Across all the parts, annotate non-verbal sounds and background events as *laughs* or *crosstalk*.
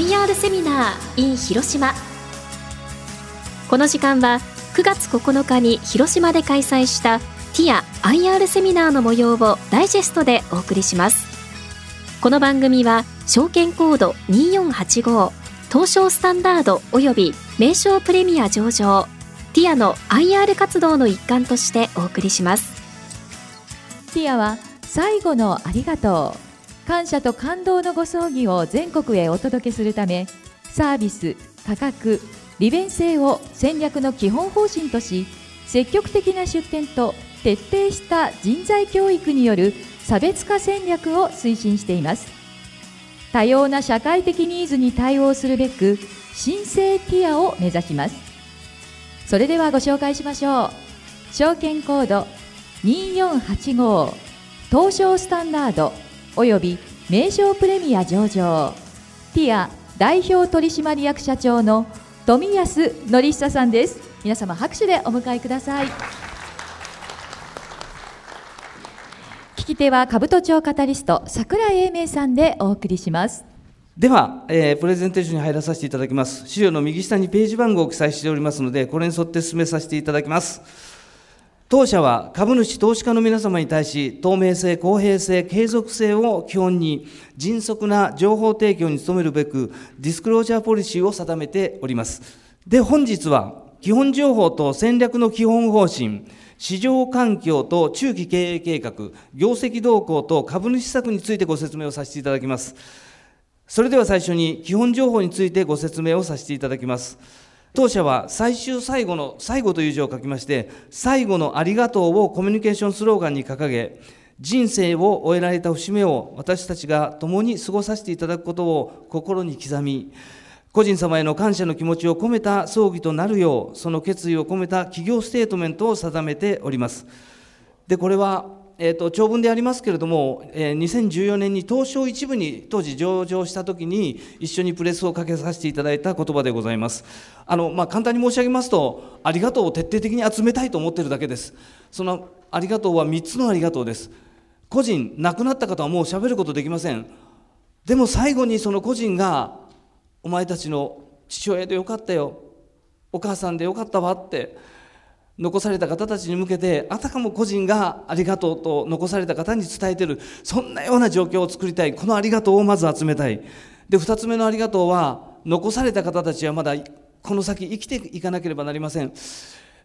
IR セミナー in 広島この時間は9月9日に広島で開催したティア IR セミナーの模様をダイジェストでお送りします。この番組は証券コード2485東証スタンダード及び名称プレミア上場ティアの IR 活動の一環としてお送りします。ティアは最後のありがとう。感謝と感動のご葬儀を全国へお届けするためサービス価格利便性を戦略の基本方針とし積極的な出展と徹底した人材教育による差別化戦略を推進しています。多様な社会的ニーズに対応するべく新生ティアを目指します。それではご紹介しましょう。証券コード2485東証スタンダード。および名称プレミア上場ティア代表取締役社長の富安則久さんです皆様拍手でお迎えください聞き手は兜町カタリスト桜井英明さんでお送りしますでは、えー、プレゼンテーションに入らさせていただきます。資料の右下にページ番号を記載しておりますので、これに沿って進めさせていただきます。当社は株主、投資家の皆様に対し、透明性、公平性、継続性を基本に、迅速な情報提供に努めるべく、ディスクロージャーポリシーを定めております。で、本日は、基本情報と戦略の基本方針、市場環境と中期経営計画、業績動向と株主策についてご説明をさせていただきます。それでは最初に基本情報についてご説明をさせていただきます。当社は最終最後の最後という字を書きまして、最後のありがとうをコミュニケーションスローガンに掲げ、人生を終えられた節目を私たちが共に過ごさせていただくことを心に刻み、個人様への感謝の気持ちを込めた葬儀となるよう、その決意を込めた企業ステートメントを定めております。で、これはえーと、長文でありますけれども、えー、2014年に東証一部に当時上場したときに一緒にプレスをかけさせていただいた言葉でございます。あの、まあ、簡単に申し上げますとありがとうを徹底的に集めたいと思っているだけです。そのありがとうは3つのありがとうです。個人亡くなった方はもう喋ることできません。でも最後にその個人がお前たちの父親でよかったよ。お母さんでよかったわって。残された方たちに向けてあたかも個人がありがとうと残された方に伝えてるそんなような状況を作りたい。このありがとうをまず集めたい。で2つ目のありがとうは残された方たちはまだこの先生きていかなければなりません。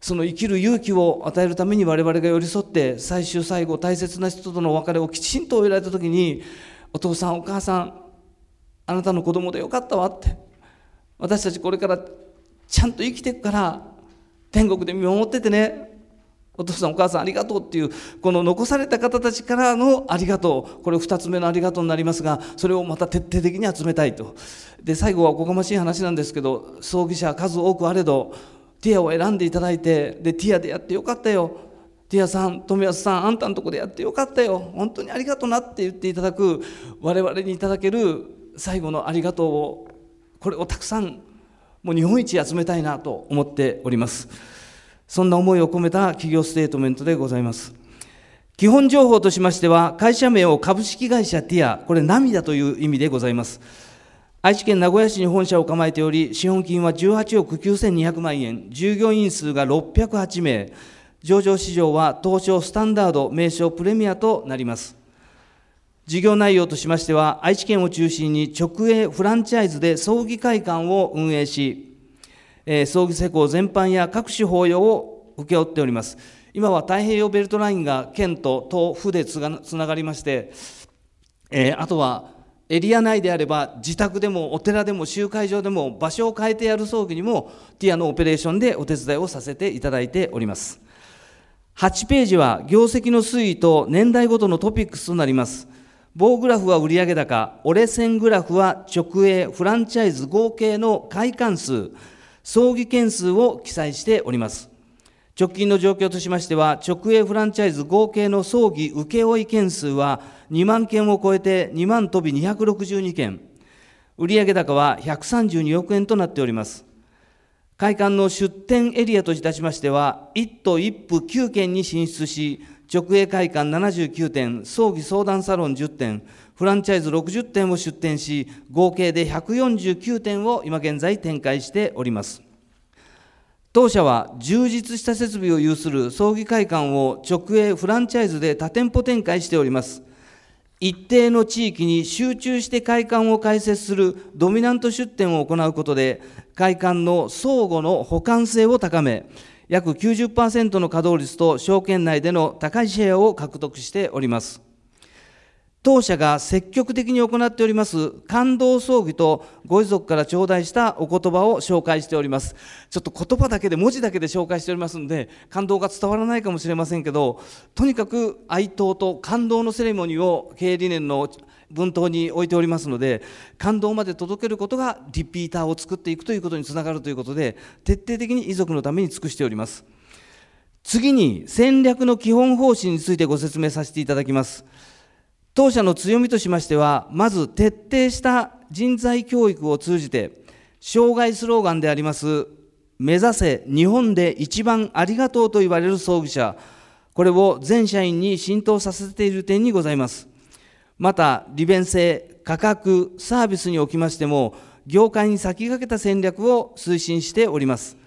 その生きる勇気を与えるために我々が寄り添って最終最後大切な人とのお別れをきちんと終えられた時にお父さんお母さんあなたの子供でよかったわって私たちこれからちゃんと生きていくから天国で見守っててね。お父さんお母さんありがとうっていうこの残された方たちからのありがとう。これ2つ目のありがとうになりますがそれをまた徹底的に集めたいと。で最後はおこがましい話なんですけど葬儀社数多くあれどティアを選んでいただいてでティアでやってよかったよ。ティアさん富安さんあんたのとこでやってよかったよ。本当にありがとうなって言っていただく我々にいただける最後のありがとうをこれをたくさんもう日本一集めたいなと思っております。そんな思いを込めた企業ステートメントでございます。基本情報としましては、会社名を株式会社ティア、これ涙という意味でございます。愛知県名古屋市に本社を構えており、資本金は18億9200万円、従業員数が608名、上場市場は東証スタンダード、名称プレミアとなります。事業内容としましては、愛知県を中心に直営フランチャイズで葬儀会館を運営し、えー、葬儀施工全般や各種法要を請け負っております。今は太平洋ベルトラインが県と東府でつながりまして、えー、あとはエリア内であれば自宅でもお寺でも集会場でも場所を変えてやる葬儀にもティアのオペレーションでお手伝いをさせていただいております。8ページは業績の推移と年代ごとのトピックスとなります。棒グラフは売上高、折れ線グラフは直営、フランチャイズ合計の会館数、葬儀件数を記載しております。直近の状況としましては、直営フランチャイズ合計の葬儀請負件数は2万件を超えて2万飛び262件、売上高は132億円となっております。会館の出店エリアといたしましては、1都1府9県に進出し、直営会館79店、葬儀相談サロン10店、フランチャイズ60店を出店し、合計で149店を今現在展開しております。当社は充実した設備を有する葬儀会館を直営フランチャイズで多店舗展開しております。一定の地域に集中して会館を開設するドミナント出店を行うことで、会館の相互の補完性を高め、約90%の稼働率と証券内での高いシェアを獲得しております。当社が積極的に行っております感動葬儀とご遺族から頂戴したお言葉を紹介しております。ちょっと言葉だけで文字だけで紹介しておりますので感動が伝わらないかもしれませんけどとにかく哀悼と感動のセレモニーを経営理念の文頭に置いておりますので感動まで届けることがリピーターを作っていくということにつながるということで徹底的に遺族のために尽くしております。次に戦略の基本方針についてご説明させていただきます。当社の強みとしましては、まず徹底した人材教育を通じて、障害スローガンであります、目指せ日本で一番ありがとうと言われる葬儀者、これを全社員に浸透させている点にございます。また、利便性、価格、サービスにおきましても、業界に先駆けた戦略を推進しております。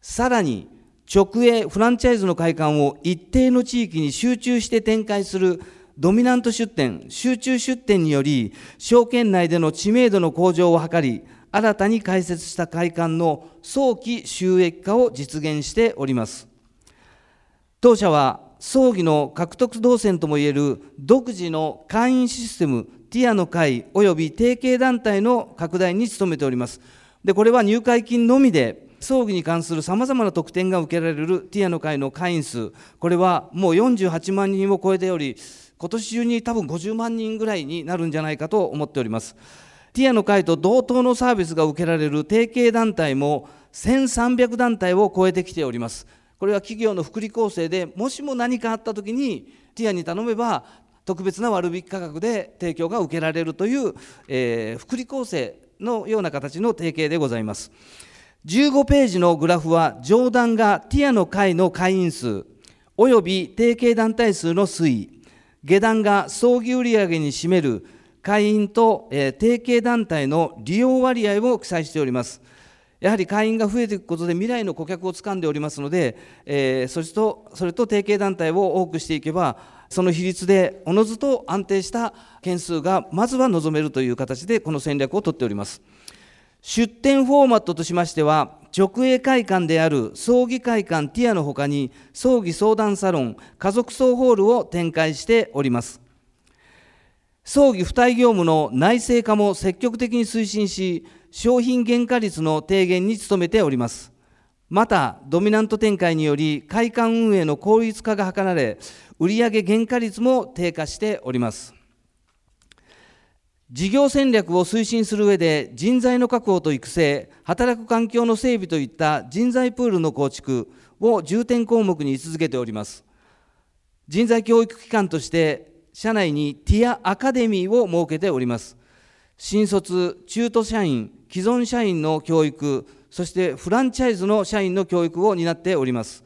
さらに、直営フランチャイズの会館を一定の地域に集中して展開するドミナント出店、集中出店により、証券内での知名度の向上を図り、新たに開設した会館の早期収益化を実現しております。当社は、葬儀の獲得動線ともいえる独自の会員システム、ティアの会及び提携団体の拡大に努めております。で、これは入会金のみで、葬儀に関するさまざまな特典が受けられるティアの会の会員数、これはもう48万人を超えており、今年中に多分50万人ぐらいになるんじゃないかと思っております。ティアの会と同等のサービスが受けられる提携団体も1300団体を超えてきております。これは企業の福利厚生でもしも何かあった時にティアに頼めば特別な割引価格で提供が受けられるという、えー、福利厚生のような形の提携でございます。15ページのグラフは上段がティアの会の会員数および提携団体数の推移下段が葬儀売上に占める会員と、えー、提携団体の利用割合を記載しております。やはり会員が増えていくことで未来の顧客をつかんでおりますので、えー、それとそれと提携団体を多くしていけば、その比率でおのずと安定した件数がまずは望めるという形で、この戦略を取っております。出店フォーマットとしましては、直営会館である葬儀会館ティアのほかに、葬儀相談サロン、家族葬ホールを展開しております。葬儀付帯業務の内製化も積極的に推進し、商品原価率の低減に努めております。また、ドミナント展開により、会館運営の効率化が図られ、売上原価率も低下しております。事業戦略を推進する上で人材の確保と育成、働く環境の整備といった人材プールの構築を重点項目に位置づけております。人材教育機関として社内にティアアカデミーを設けております。新卒、中途社員、既存社員の教育、そしてフランチャイズの社員の教育を担っております。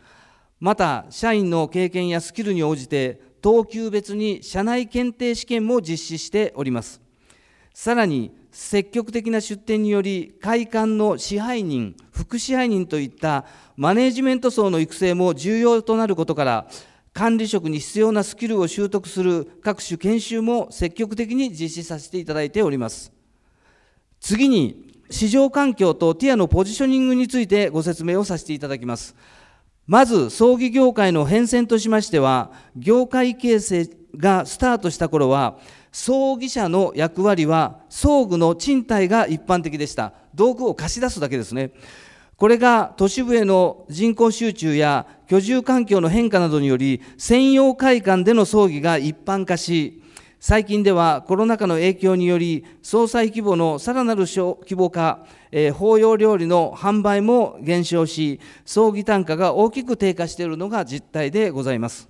また、社員の経験やスキルに応じて、等級別に社内検定試験も実施しております。さらに積極的な出展により会館の支配人副支配人といったマネジメント層の育成も重要となることから管理職に必要なスキルを習得する各種研修も積極的に実施させていただいております次に市場環境とティアのポジショニングについてご説明をさせていただきますまず葬儀業界の変遷としましては業界形成がスタートした頃は葬儀者の役割は装具の賃貸が一般的でした。道具を貸し出すだけですね。これが都市部への人口集中や居住環境の変化などにより専用会館での葬儀が一般化し、最近ではコロナ禍の影響により総裁規模のさらなる小規模化、法要料理の販売も減少し、葬儀単価が大きく低下しているのが実態でございます。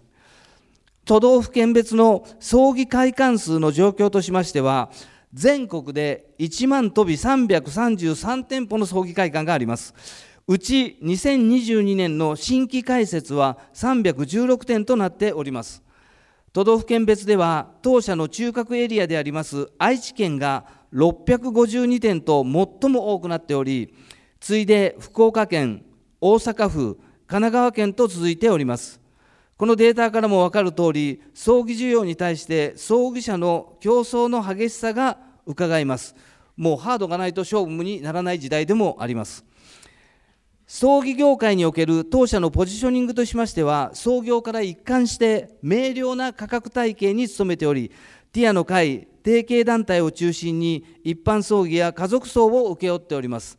都道府県別の葬儀会館数の状況としましては、全国で1万飛び333店舗の葬儀会館があります。うち2022年の新規開設は316店となっております都道府県別では当社の中核エリアであります愛知県が652店と最も多くなっており次いで福岡県大阪府神奈川県と続いております。このデータからも分かる通り葬儀需要に対して葬儀者の競争の激しさが伺えます。もうハードがないと勝負にならない時代でもあります。葬儀業界における当社のポジショニングとしましては創業から一貫して明瞭な価格体系に努めておりティアの会提携団体を中心に一般葬儀や家族葬を請け負っております。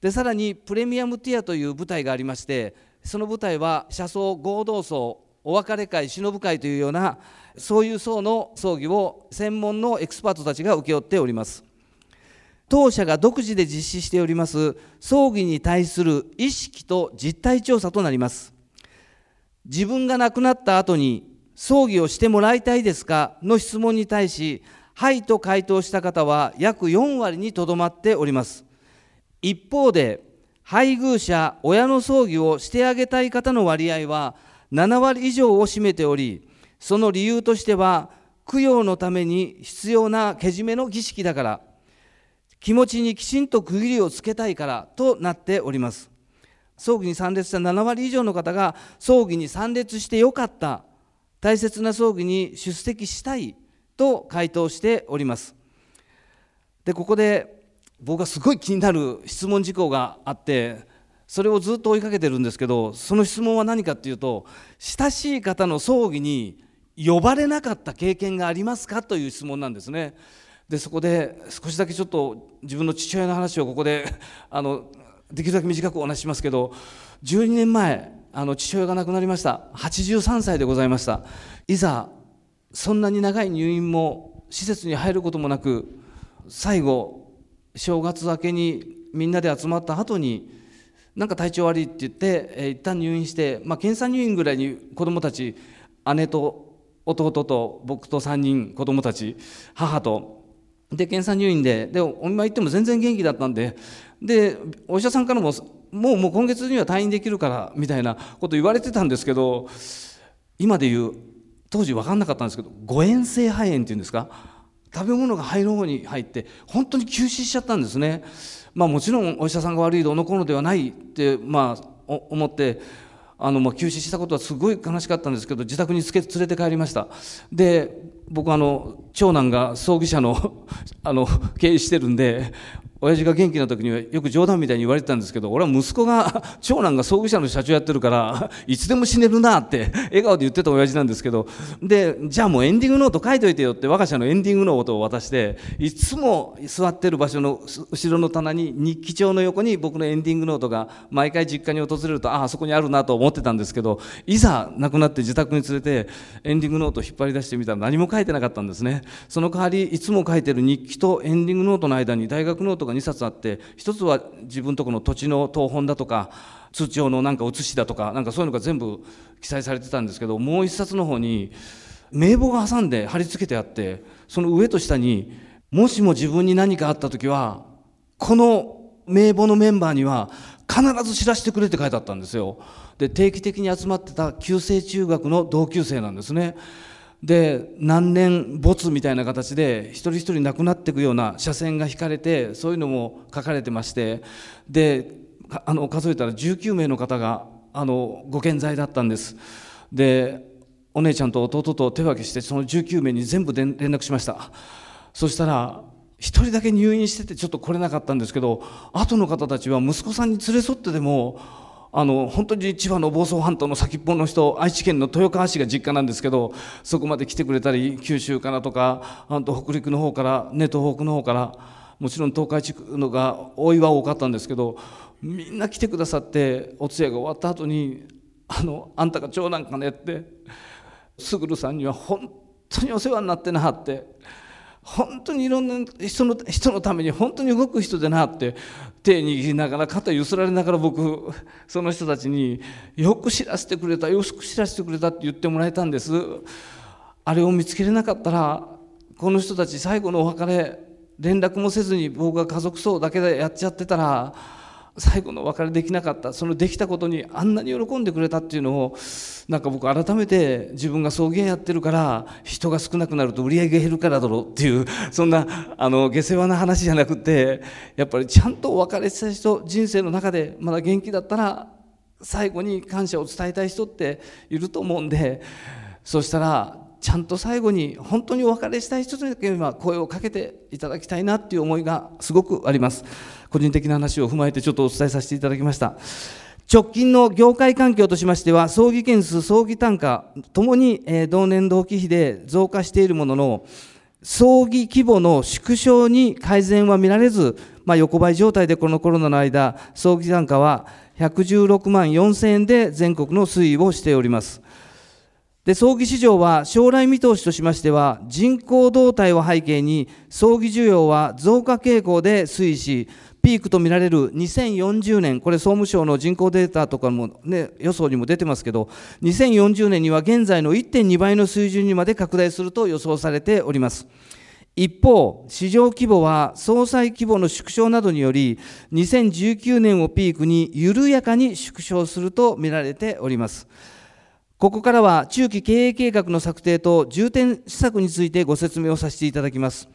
でさらにプレミアムティアという舞台がありましてその舞台は車窓合同葬お別れ会忍ぶ会というようなそういう層の葬儀を専門のエキスパートたちが請け負っております。当社が独自で実施しております葬儀に対する意識と実態調査となります。自分が亡くなった後に葬儀をしてもらいたいですか？の質問に対しはいと回答した方は約4割にとどまっております。一方で配偶者親の葬儀をしてあげたい方の割合は7割以上を占めておりその理由としては供養のために必要なけじめの儀式だから。気持ちにきちんと区切りをつけたいからとなっております。葬儀に参列した7割以上の方が葬儀に参列してよかった大切な葬儀に出席したいと回答しております。でここで僕がすごい気になる質問事項があってそれをずっと追いかけてるんですけどその質問は何かっていうと親しい方の葬儀に呼ばれなかった経験がありますかという質問なんですね。でそこで少しだけちょっと自分の父親の話をここで *laughs* あのできるだけ短くお話ししますけど12年前あの父親が亡くなりました。83歳でございました。いざそんなに長い入院も施設に入ることもなく最後正月明けにみんなで集まった後になんか体調悪いって言って、えー、一旦入院して、まあ、検査入院ぐらいに子どもたち姉と弟と僕と3人子どもたち母とで検査入院ででお見舞い行っても全然元気だったんででお医者さんからももうもう今月には退院できるからみたいなこと言われてたんですけど今で言う当時分かんなかったんですけど誤嚥性肺炎っていうんですか食べ物が肺の方に入って本当に急死しちゃったんですね。まあ、もちろんお医者さんが悪いどのこうのではないって、まあ、思ってあの、まあ、休止したことはすごい悲しかったんですけど自宅に連れて帰りましたで僕あの長男が葬儀社の *laughs* あの経営してるんで親父が元気な時にはよく冗談みたいに言われてたんですけど俺は息子が *laughs* 長男が葬儀社の社長やってるから *laughs* いつでも死ねるなって笑顔で言ってた親父なんですけどでじゃあもうエンディングノート書いといてよって我が社のエンディングノートを渡していつも座ってる場所の後ろの棚に日記帳の横に僕のエンディングノートが毎回実家に訪れるとああそこにあるなと思ってたんですけどいざ亡くなって自宅に連れてエンディングノートを引っ張り出してみたら何も書いてなかったんですね。その代わりいつも書いてる日記とエンディングノートの間に大学ノートがが2冊あって1つは自分とこの土地の謄本だとか通帳のなんか写しだとかなんかそういうのが全部記載されてたんですけどもう1冊の方に名簿が挟んで貼り付けてあってその上と下にもしも自分に何かあった時はこの名簿のメンバーには必ず知らせてくれって書いてあったんですよ。で定期的に集まってた旧制中学の同級生なんですね。で何年没みたいな形で一人一人亡くなっていくような車線が引かれてそういうのも書かれてましてであの数えたら19名の方があのご健在だったんです。でお姉ちゃんと弟と手分けしてその19名に全部連絡しました。そしたら1人だけ入院しててちょっと来れなかったんですけど後の方たちは息子さんに連れ添ってでもあの本当に千葉の房総半島の先っぽの人愛知県の豊川市が実家なんですけどそこまで来てくれたり九州からとか北陸の方からね東北の方からもちろん東海地区のが多いは多かったんですけどみんな来てくださってお通夜が終わった後に「あのあんたが長男かね?」って「卓さんには本当にお世話になってな」って。本当にいろんな人の人のために本当に動く人でなって手握りながら肩揺すられながら僕その人たちによく知らせてくれたよく知らせてくれたって言ってもらえたんです。あれを見つけれなかったらこの人たち最後のお別れ連絡もせずに僕が家族葬だけでやっちゃってたら最後のお別れできなかったそのできたことにあんなに喜んでくれたっていうのをなんか僕改めて自分が送迎やってるから人が少なくなると売り上げが減るからだろうっていう *laughs* そんなあの下世話な話じゃなくてやっぱりちゃんとお別れした人人生の中でまだ元気だったら最後に感謝を伝えたい人っていると思うんでそしたらちゃんと最後に本当にお別れしたい人にだけは声をかけていただきたいなっていう思いがすごくあります。個人的な話を踏まえてちょっとお伝えさせていただきました。直近の業界環境としましては葬儀件数葬儀単価ともに、え同年同期比で増加しているものの葬儀規模の縮小に改善は見られず、まあ、横ばい状態でこのコロナの間葬儀単価は116万4000円で全国の推移をしております。で葬儀市場は将来見通しとしましては人口動態を背景に葬儀需要は増加傾向で推移しピークとみられる2040年、これ総務省の人口データとかも、ね、予想にも出てますけど、2040年には現在の1.2倍の水準にまで拡大すると予想されております。一方、市場規模は総裁規模の縮小などにより、2019年をピークに緩やかに縮小すると見られております。ここからは中期経営計画の策定と重点施策についてご説明をさせていただきます。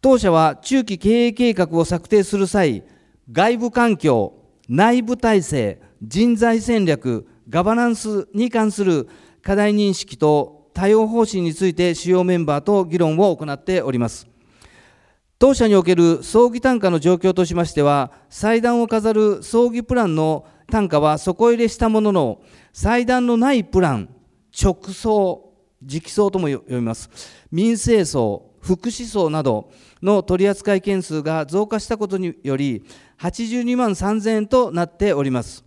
当社は中期経営計画を策定する際、外部環境、内部体制、人材戦略、ガバナンスに関する課題認識と対応方針について主要メンバーと議論を行っております。当社における葬儀単価の状況としましては、祭壇を飾る葬儀プランの単価は底入れしたものの、祭壇のないプラン、直葬、直葬とも読みます。民生葬、福祉葬など、の取扱件数が増加したことにより82万3000円となっております。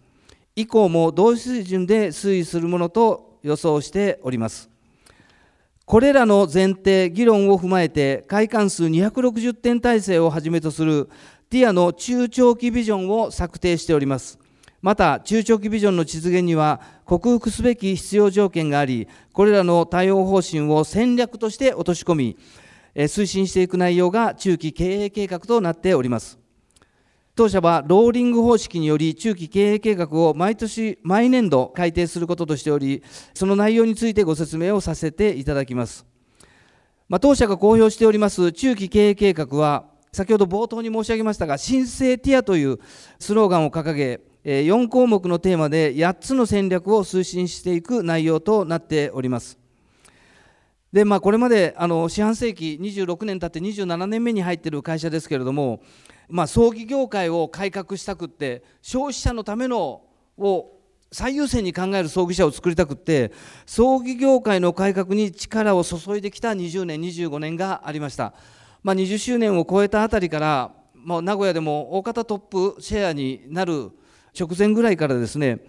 以降も同水準で推移するものと予想しております。これらの前提議論を踏まえて会館数260点体制をはじめとするティアの中長期ビジョンを策定しております。また中長期ビジョンの実現には克服すべき必要条件がありこれらの対応方針を戦略として落とし込み推進していく内容が中期経営計画となっております。当社はローリング方式により中期経営計画を毎年毎年度改定することとしておりその内容についてご説明をさせていただきます、まあ、当社が公表しております中期経営計画は先ほど冒頭に申し上げましたが新生ティアというスローガンを掲げ4項目のテーマで8つの戦略を推進していく内容となっておりますでまあ、これまであの四半世紀26年経って27年目に入っている会社ですけれども、まあ、葬儀業界を改革したくって消費者のためのを最優先に考える葬儀社を作りたくって葬儀業界の改革に力を注いできた20年25年がありました、まあ、20周年を超えたあたりから、まあ、名古屋でも大方トップシェアになる直前ぐらいからですね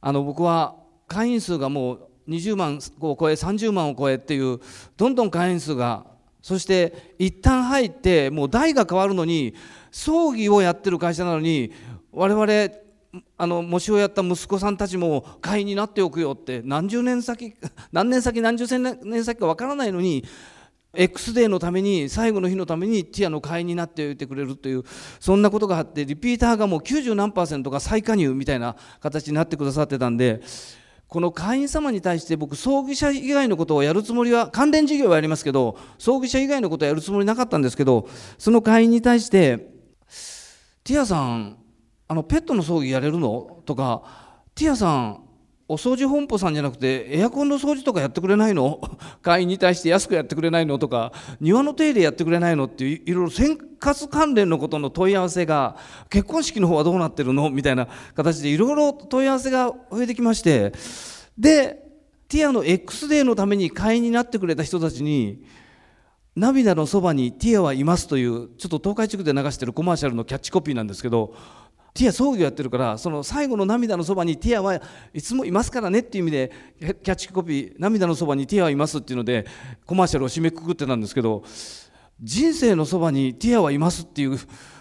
あの僕は会員数がもう20万を超え30万を超えっていうどんどん会員数がそして一旦入ってもう代が変わるのに葬儀をやってる会社なのに我々あの喪主をやった息子さんたちも会員になっておくよって何十年先何年先何十年先か分からないのに X デーのために最後の日のためにティアの会員になっておいてくれるというそんなことがあってリピーターがもう90何パーセントが再加入みたいな形になってくださってたんでこの会員様に対して僕葬儀社以外のことをやるつもりは関連事業はやりますけど葬儀社以外のことはやるつもりなかったんですけどその会員に対して「ティアさんあのペットの葬儀やれるの?」とか「ティアさんお掃除本舗さんじゃなくてエアコンの掃除とかやってくれないの？*laughs* 会員に対して安くやってくれないのとか庭の手入れやってくれないのっていういろいろ生活関連のことの問い合わせが結婚式の方はどうなってるの？みたいな形でいろいろ問い合わせが増えてきまして。でティアの X デーのために会員になってくれた人たちに涙のそばにティアはいますというちょっと東海地区で流してるコマーシャルのキャッチコピーなんですけどティア葬儀をやってるからその最後の涙のそばにティアはいつもいますからねっていう意味でキャッチコピー涙のそばにティアはいますっていうのでコマーシャルを締めくくってたんですけど人生のそばにティアはいますっていう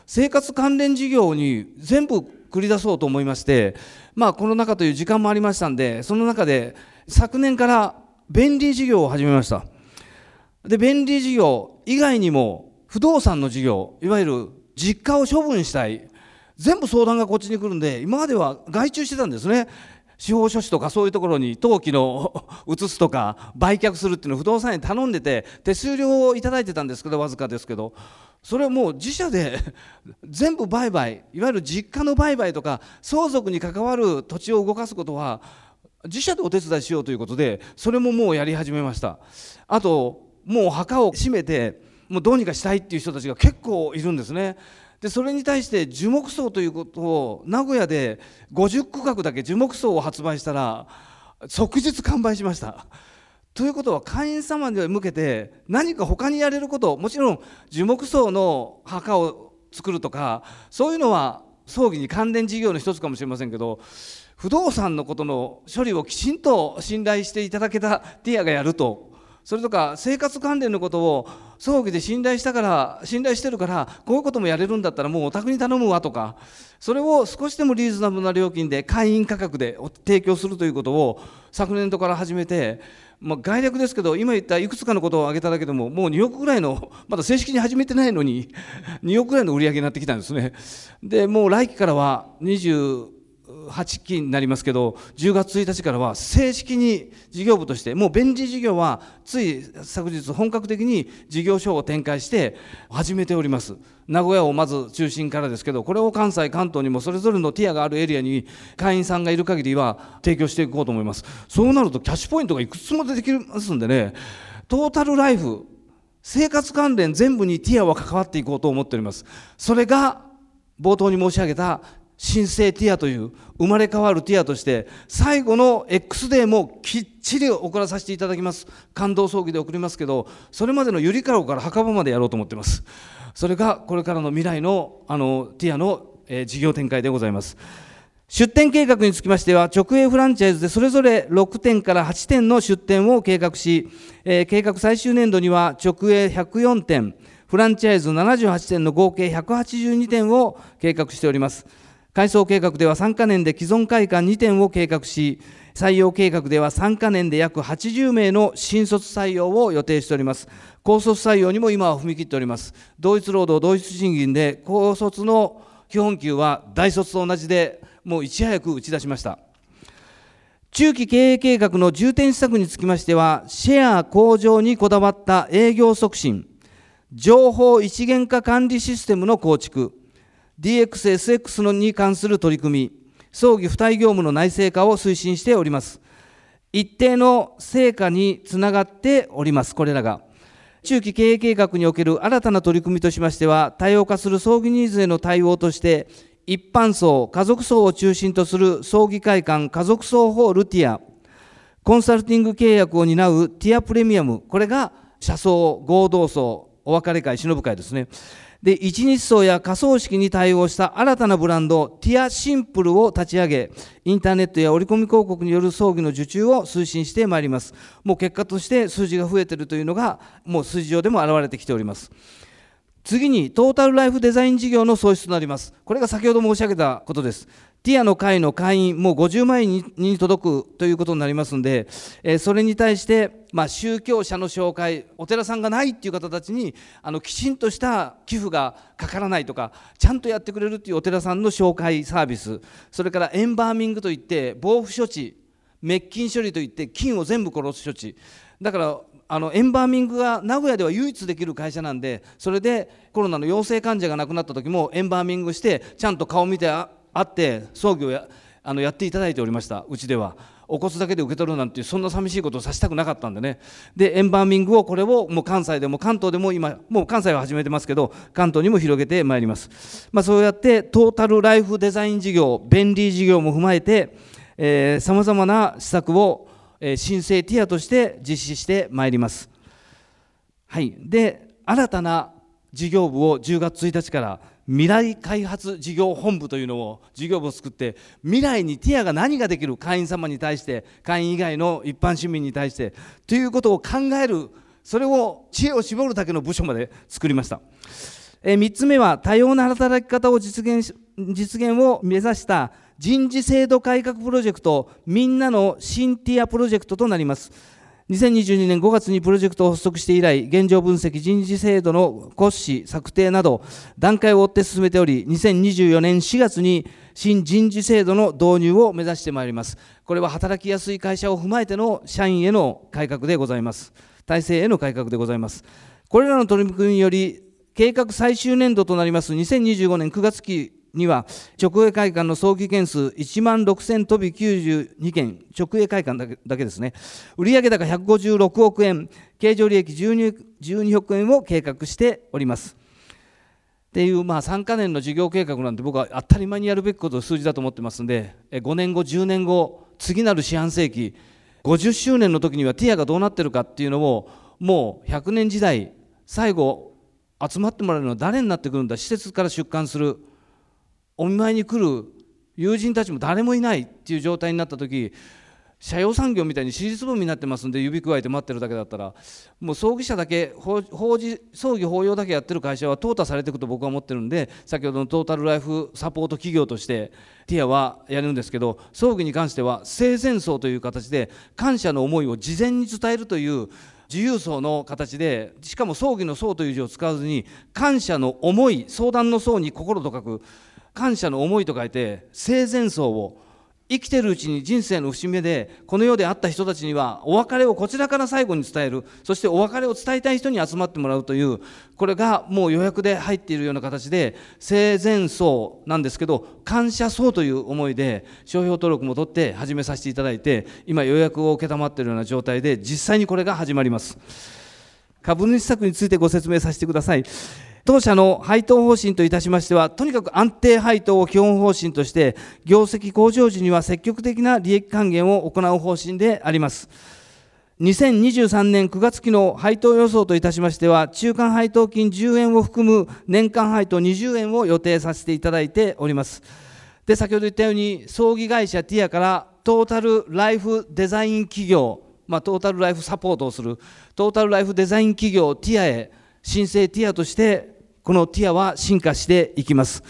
生活関連事業に全部繰り出そうと思いましてまあコロナ禍という時間もありましたんでその中で昨年から便利事業を始めました。で便利事業以外にも不動産の事業いわゆる実家を処分したい。全部相談がこっちに来るんで今までは外注してたんですね。司法書士とかそういうところに登記の *laughs* 移すとか売却するっていうのを不動産屋に頼んでて手数料をいいてたんですけどわずかですけど。それをもう自社で *laughs* 全部売買いわゆる実家の売買とか相続に関わる土地を動かすことは自社でお手伝いしようということでそれももうやり始めました。あともう墓を閉めてもうどうにかしたいっていう人たちが結構いるんですね。でそれに対して樹木葬ということを名古屋で50区画だけ樹木葬を発売したら即日完売しました。ということは会員様に向けて何か他にやれることもちろん樹木葬の墓を作るとかそういうのは葬儀に関連事業の一つかもしれませんけど不動産のことの処理をきちんと信頼していただけたティアがやると。それとか生活関連のことを葬儀で信頼したから信頼してるからこういうこともやれるんだったらもうお宅に頼むわとかそれを少しでもリーズナブルな料金で会員価格で提供するということを昨年度から始めて、まあ、概略ですけど今言ったいくつかのことを挙げただけでももう2億ぐらいのまだ正式に始めてないのに2億ぐらいの売り上げになってきたんですね。でもう来期からは20 8期になりますけど10月1日からは正式に事業部としてもう便利事業はつい昨日本格的に事業所を展開して始めております。名古屋をまず中心からですけどこれを関西関東にもそれぞれのティアがあるエリアに会員さんがいる限りは提供していこうと思います。そうなるとキャッシュポイントがいくつも出てきますんでねトータルライフ生活関連全部にティアは関わっていこうと思っております。それが冒頭に申し上げた新生ティアという生まれ変わるティアとして最後の X デーもきっちり送らさせていただきます。感動葬儀で送りますけどそれまでのゆりかごから墓場までやろうと思ってます。それがこれからの未来のあのティアの、えー、事業展開でございます。出店計画につきましては直営フランチャイズでそれぞれ6店から8店の出店を計画し、えー、計画最終年度には直営104店フランチャイズ78店の合計182店を計画しております。改装計画では3か年で既存会館2点を計画し、採用計画では3か年で約80名の新卒採用を予定しております。高卒採用にも今は踏み切っております。同一労働同一賃金で高卒の基本給は大卒と同じでもういち早く打ち出しました。中期経営計画の重点施策につきましては、シェア向上にこだわった営業促進、情報一元化管理システムの構築、DX、SX に関する取り組み、葬儀付帯業務の内製化を推進しております。一定の成果につながっております、これらが。中期経営計画における新たな取り組みとしましては、多様化する葬儀ニーズへの対応として、一般葬、家族葬を中心とする葬儀会館家族葬ホールティア、コンサルティング契約を担うティアプレミアム、これが車葬、合同葬、お別れ会、忍ぶ会ですね。で、一日葬や仮葬式に対応した新たなブランド、ティアシンプルを立ち上げ、インターネットや折り込み広告による葬儀の受注を推進してまいります。もう結果として数字が増えているというのが、もう数字上でも現れてきております。次に、トータルライフデザイン事業の創出となります。これが先ほど申し上げたことです。ティアの会の会員、もう50万円に届くということになりますので、えー、それに対して、まあ、宗教者の紹介、お寺さんがないっていう方たちに、あのきちんとした寄付がかからないとか、ちゃんとやってくれるっていうお寺さんの紹介サービス、それからエンバーミングといって、防腐処置、滅菌処理といって、菌を全部殺す処置。だからあのエンバーミングが名古屋では唯一できる会社なんでそれでコロナの陽性患者が亡くなった時もエンバーミングしてちゃんと顔見て会って葬儀をやあのやっていただいておりましたうちでは。お骨だけで受け取るなんてそんな寂しいことをさせたくなかったんでね。でエンバーミングをこれをもう関西でも関東でも今もう関西は始めてますけど関東にも広げてまいります、まあ、そうやってトータルライフデザイン事業便利事業も踏まえてさまざまな施策を、えー、申請ティアとして実施してまいります。はい。で新たな事業部を10月1日から未来開発事業本部というのを事業部を作って未来にティアが何ができる会員様に対して会員以外の一般市民に対してということを考えるそれを知恵を絞るだけの部署まで作りました。え3つ目は多様な働き方を実現実現を目指した人事制度改革プロジェクトみんなの新ティアプロジェクトとなります。2022年5月にプロジェクトを発足して以来、現状分析、人事制度の骨子、策定など、段階を追って進めており、2024年4月に新人事制度の導入を目指してまいります。これは働きやすい会社を踏まえての社員への改革でございます。体制への改革でございます。これらの取り組みにより、計画最終年度となります2025年9月期には、直営会館の早期件数1万6000飛び92件、直営会館だけですね、売上高156億円、経常利益 12, 12億円を計画しております。っていう、まあ、3か年の事業計画なんて僕は当たり前にやるべきこと数字だと思ってますんで、5年後、10年後、次なる四半世紀、50周年の時にはティアがどうなってるかっていうのを、もう100年時代、最後、集まってもらえるのは誰になってくるんだ、施設から出棺する。お見舞いに来る友人たちも誰もいないっていう状態になった時社用産業みたいに私立分になってますんで指くわえて待ってるだけだったらもう葬儀社だけ法事葬儀法要だけやってる会社は淘汰されていくと僕は思ってるんで先ほどのトータルライフサポート企業としてティアはやるんですけど葬儀に関しては生前葬という形で感謝の思いを事前に伝えるという自由層の形でしかも葬儀の葬という字を使わずに感謝の思い相談の層に心と書く感謝の思いと書いて生前葬を生きてるうちに人生の節目でこの世で会った人たちにはお別れをこちらから最後に伝える。そしてお別れを伝えたい人に集まってもらうというこれがもう予約で入っているような形で生前葬なんですけど感謝葬という思いで商標登録も取って始めさせていただいて今予約を承っているような状態で実際にこれが始まります。株主策についてご説明させてください。当社の配当方針といたしましては、とにかく安定配当を基本方針として、業績向上時には積極的な利益還元を行う方針であります。2023年9月期の配当予想といたしましては、中間配当金10円を含む年間配当20円を予定させていただいております。で、先ほど言ったように、葬儀会社ティアからトータルライフデザイン企業、まあ、トータルライフサポートをする、トータルライフデザイン企業ティアへ、申請ティアとしてこのティアは進化していきます。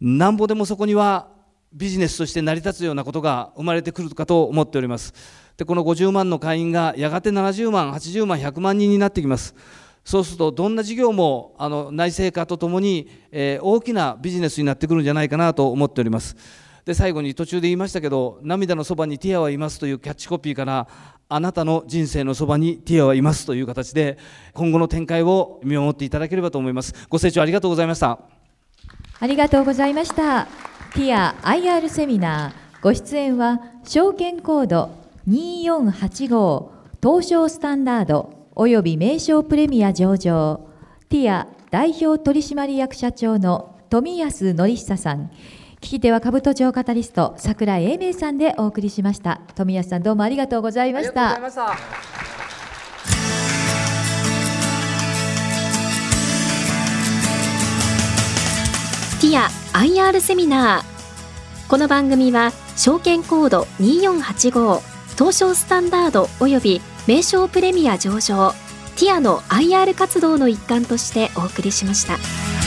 なんぼでもそこにはビジネスとして成り立つようなことが生まれてくるかと思っております。でこの50万の会員がやがて70万80万100万人になってきます。そうするとどんな事業もあの内製化とともに、えー、大きなビジネスになってくるんじゃないかなと思っております。で最後に途中で言いましたけど涙のそばにティアはいますというキャッチコピーからあなたの人生のそばにティアはいますという形で今後の展開を見守っていただければと思います。ご清聴ありがとうございました。ありがとうございました。ティア IR セミナーご出演は証券コード2485東証スタンダードおよび名称プレミア上場。ティア代表取締役社長の富安則久さん。聞き手は株都庁カタリスト桜井英明さんでお送りしました。富安さんどうもありがとうございました。ティア IR セミナー。この番組は証券コード2485東証スタンダードおよび名称プレミア上場ティアの IR 活動の一環としてお送りしました。